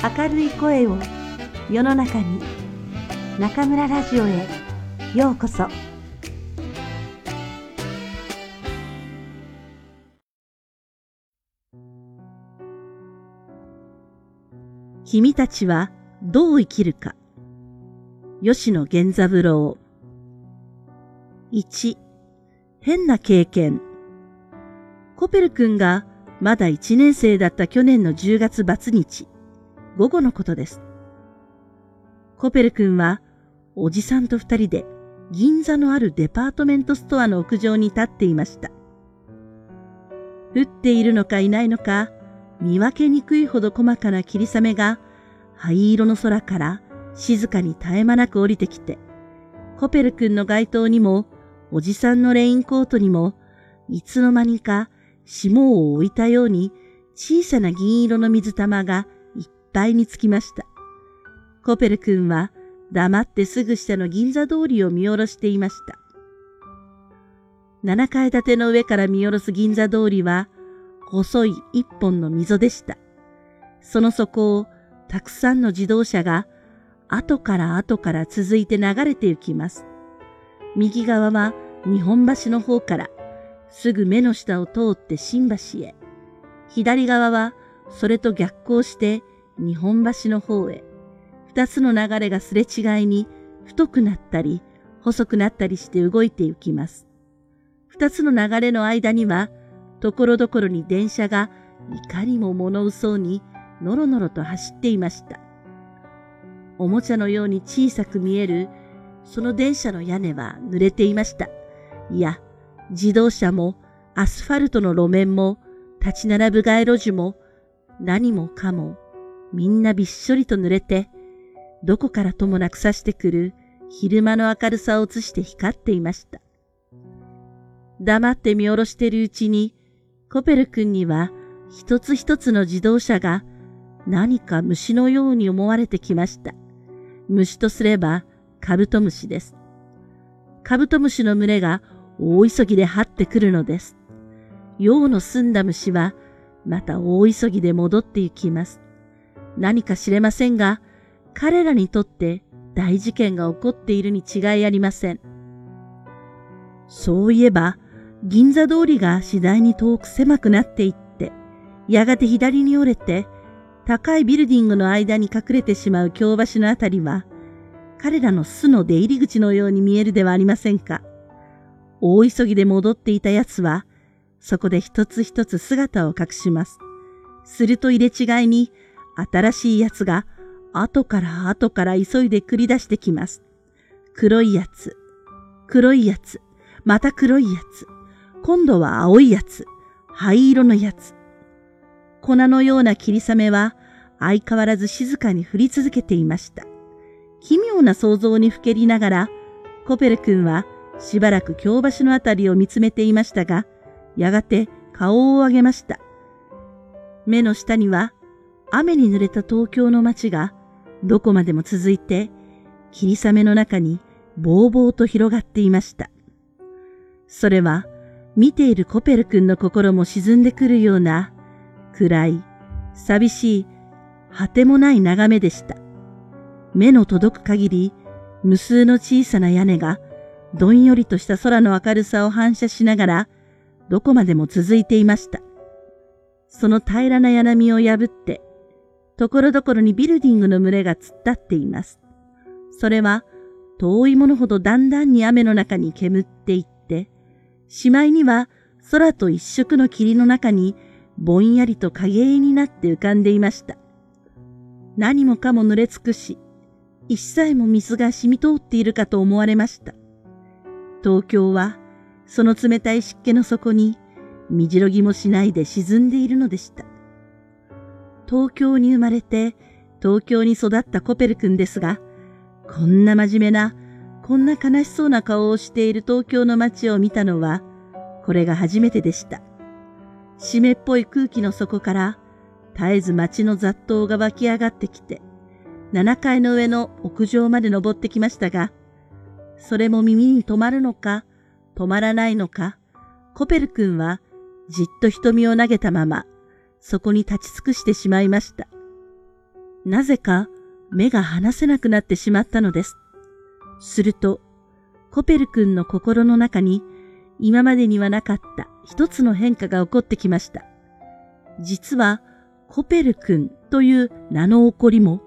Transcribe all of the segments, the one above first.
明るい声を世の中に中村ラジオへようこそ。君たちはどう生きるか。吉野源三郎。1変な経験。コペル君がまだ1年生だった去年の10月バツ日。午後のことです。コペル君は、おじさんと二人で銀座のあるデパートメントストアの屋上に立っていました。降っているのかいないのか、見分けにくいほど細かな霧雨が灰色の空から静かに絶え間なく降りてきて、コペル君の街灯にも、おじさんのレインコートにも、いつの間にか霜を置いたように小さな銀色の水玉がいにつきました。コペル君は黙ってすぐ下の銀座通りを見下ろしていました。7階建ての上から見下ろす銀座通りは、細い一本の溝でした。その底をたくさんの自動車が後から後から続いて流れて行きます。右側は日本橋の方からすぐ目の下を通って新橋へ。左側はそれと逆行して日本橋の方へ、二つの流れがすれ違いに太くなったり細くなったりして動いて行きます。二つの流れの間には、ところどころに電車がいかにも物うそうにのろのろと走っていました。おもちゃのように小さく見える、その電車の屋根は濡れていました。いや、自動車もアスファルトの路面も立ち並ぶ街路樹も何もかもみんなびっしょりと濡れて、どこからともなく差してくる昼間の明るさを映して光っていました。黙って見下ろしているうちに、コペル君には一つ一つの自動車が何か虫のように思われてきました。虫とすればカブトムシです。カブトムシの群れが大急ぎで張ってくるのです。用の澄んだ虫はまた大急ぎで戻って行きます。何か知れませんが、彼らにとって大事件が起こっているに違いありません。そういえば、銀座通りが次第に遠く狭くなっていって、やがて左に折れて、高いビルディングの間に隠れてしまう京橋のあたりは、彼らの巣の出入り口のように見えるではありませんか。大急ぎで戻っていた奴は、そこで一つ一つ姿を隠します。すると入れ違いに、新しいやつが後から後から急いで繰り出してきます。黒いやつ、黒いやつ、また黒いやつ、今度は青いやつ、灰色のやつ。粉のような霧雨は相変わらず静かに降り続けていました。奇妙な想像にふけりながら、コペル君はしばらく京橋のあたりを見つめていましたが、やがて顔を上げました。目の下には雨に濡れた東京の街がどこまでも続いて霧雨の中にぼうぼうと広がっていました。それは見ているコペル君の心も沈んでくるような暗い、寂しい、果てもない眺めでした。目の届く限り無数の小さな屋根がどんよりとした空の明るさを反射しながらどこまでも続いていました。その平らな柳を破ってところどころにビルディングの群れが突っ立っています。それは遠いものほどだんだんに雨の中に煙っていって、しまいには空と一色の霧の中にぼんやりと影絵になって浮かんでいました。何もかも濡れ尽くし、一切も水が染み通っているかと思われました。東京はその冷たい湿気の底に、みじろぎもしないで沈んでいるのでした。東京に生まれて東京に育ったコペル君ですが、こんな真面目な、こんな悲しそうな顔をしている東京の街を見たのは、これが初めてでした。湿っぽい空気の底から、絶えず街の雑踏が湧き上がってきて、7階の上の屋上まで登ってきましたが、それも耳に止まるのか、止まらないのか、コペル君はじっと瞳を投げたまま、そこに立ち尽くしてしまいました。なぜか目が離せなくなってしまったのです。すると、コペル君の心の中に今までにはなかった一つの変化が起こってきました。実は、コペル君という名の起こりも、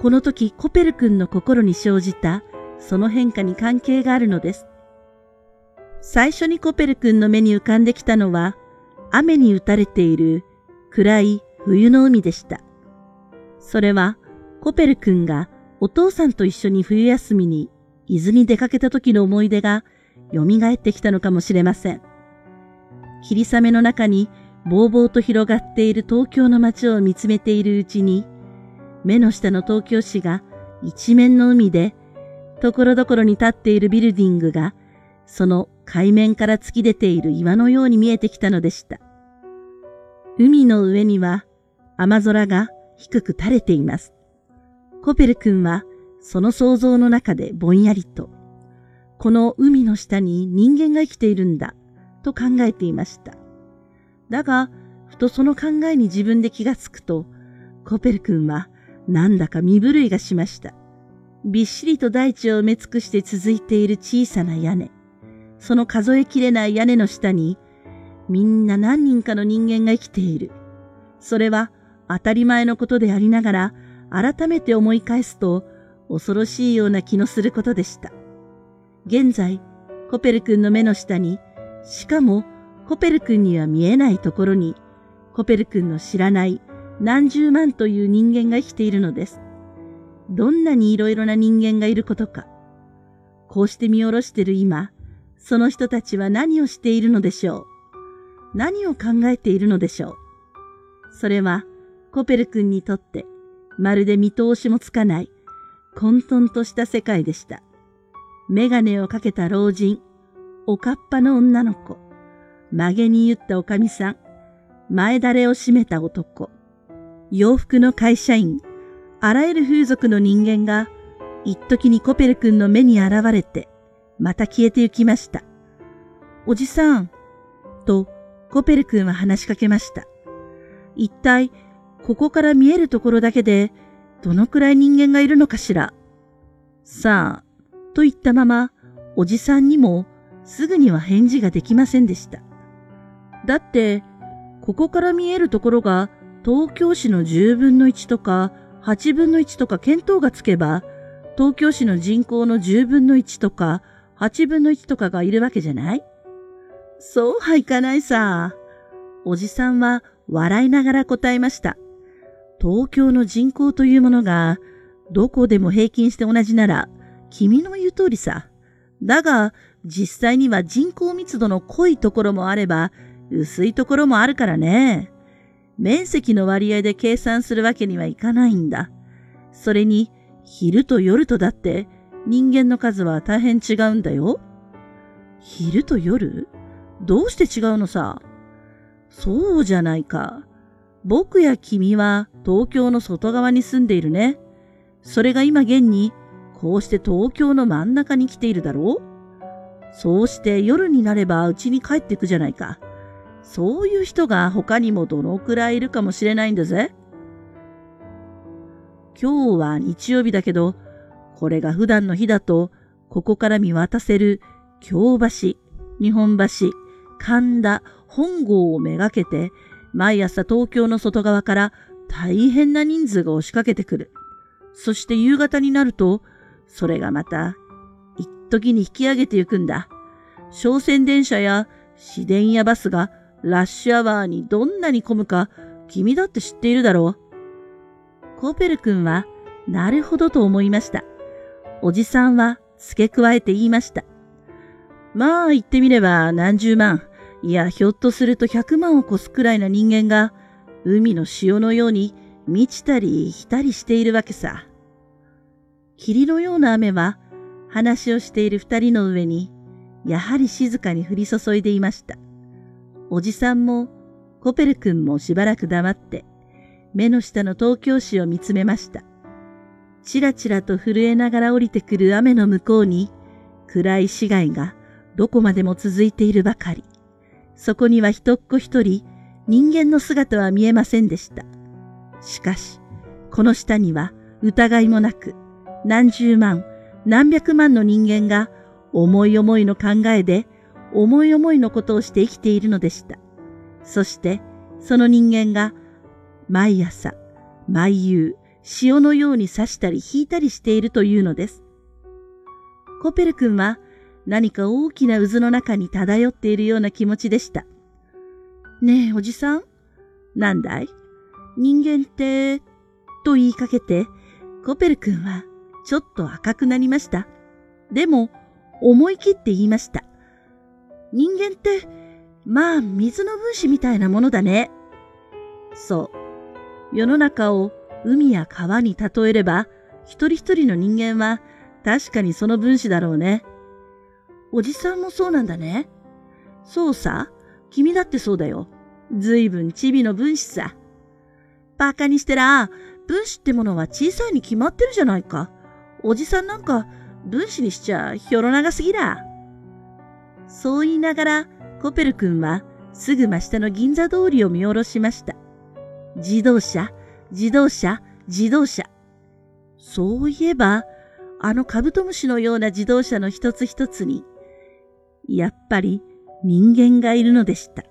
この時コペル君の心に生じたその変化に関係があるのです。最初にコペル君の目に浮かんできたのは、雨に打たれている暗い冬の海でした。それは、コペル君がお父さんと一緒に冬休みに伊豆に出かけた時の思い出が蘇ってきたのかもしれません。霧雨の中にぼうぼうと広がっている東京の街を見つめているうちに、目の下の東京市が一面の海で、ところどころに立っているビルディングが、その海面から突き出ている岩のように見えてきたのでした。海の上には雨空が低く垂れています。コペル君はその想像の中でぼんやりと、この海の下に人間が生きているんだと考えていました。だが、ふとその考えに自分で気がつくと、コペル君はなんだか身震いがしました。びっしりと大地を埋め尽くして続いている小さな屋根。その数えきれない屋根の下に、みんな何人かの人間が生きている。それは当たり前のことでありながら、改めて思い返すと、恐ろしいような気のすることでした。現在、コペル君の目の下に、しかもコペル君には見えないところに、コペル君の知らない何十万という人間が生きているのです。どんなにいろいろな人間がいることか。こうして見下ろしてる今、その人たちは何をしているのでしょう。何を考えているのでしょう？それは、コペル君にとって、まるで見通しもつかない、混沌とした世界でした。メガネをかけた老人、おかっぱの女の子、曲げに言ったおかみさん、前だれを締めた男、洋服の会社員、あらゆる風俗の人間が、一時にコペル君の目に現れて、また消えて行きました。おじさん、とコペル君は話しかけました。一体、ここから見えるところだけで、どのくらい人間がいるのかしら。さあ、と言ったまま、おじさんにもすぐには返事ができませんでした。だって、ここから見えるところが東京市の10分の1とか8分の1とか見当がつけば、東京市の人口の10分の1とか8分の1とかがいるわけじゃない？そうはいかないさ。おじさんは笑いながら答えました。東京の人口というものが、どこでも平均して同じなら、君の言う通りさ。だが、実際には人口密度の濃いところもあれば、薄いところもあるからね。面積の割合で計算するわけにはいかないんだ。それに、昼と夜とだって、人間の数は大変違うんだよ。昼と夜？どうして違うのさ？そうじゃないか。僕や君は東京の外側に住んでいるね。それが今現にこうして東京の真ん中に来ているだろう？そうして夜になれば家に帰ってくじゃないか。そういう人が他にもどのくらいいるかもしれないんだぜ。今日は日曜日だけど、これが普段の日だと、ここから見渡せる京橋、日本橋、神田、本郷をめがけて、毎朝東京の外側から大変な人数が押しかけてくる。そして夕方になると、それがまた、一時に引き上げてゆくんだ。商船電車や市電やバスがラッシュアワーにどんなに混むか、君だって知っているだろう。コーペル君は、なるほどと思いました。おじさんは付け加えて言いました。まあ言ってみれば何十万、いやひょっとすると百万を超すくらいな人間が海の潮のように満ちたり浸りしているわけさ。霧のような雨は話をしている二人の上にやはり静かに降り注いでいました。おじさんもコペル君もしばらく黙って目の下の東京市を見つめました。ちらちらと震えながら降りてくる雨の向こうに、暗い市街がどこまでも続いているばかり。そこには一っ子一人、人間の姿は見えませんでした。しかし、この下には疑いもなく、何十万、何百万の人間が思い思いの考えで思い思いのことをして生きているのでした。そしてその人間が毎朝、毎夕、潮のように刺したり引いたりしているというのです。コペル君は何か大きな渦の中に漂っているような気持ちでした。ねえ、おじさん？なんだい？人間って、と言いかけて、コペル君はちょっと赤くなりました。でも、思い切って言いました。人間って、まあ、水の分子みたいなものだね。そう。世の中を海や川に例えれば、一人一人の人間は確かにその分子だろうね。おじさんもそうなんだね。そうさ。君だってそうだよ。ずいぶんチビの分子さ。バカにしてら、分子ってものは小さいに決まってるじゃないか。おじさんなんか分子にしちゃひょろ長すぎら。そう言いながら、コペル君はすぐ真下の銀座通りを見下ろしました。自動車、自動車、自動車。そういえば、あのカブトムシのような自動車の一つ一つに、やっぱり人間がいるのでした。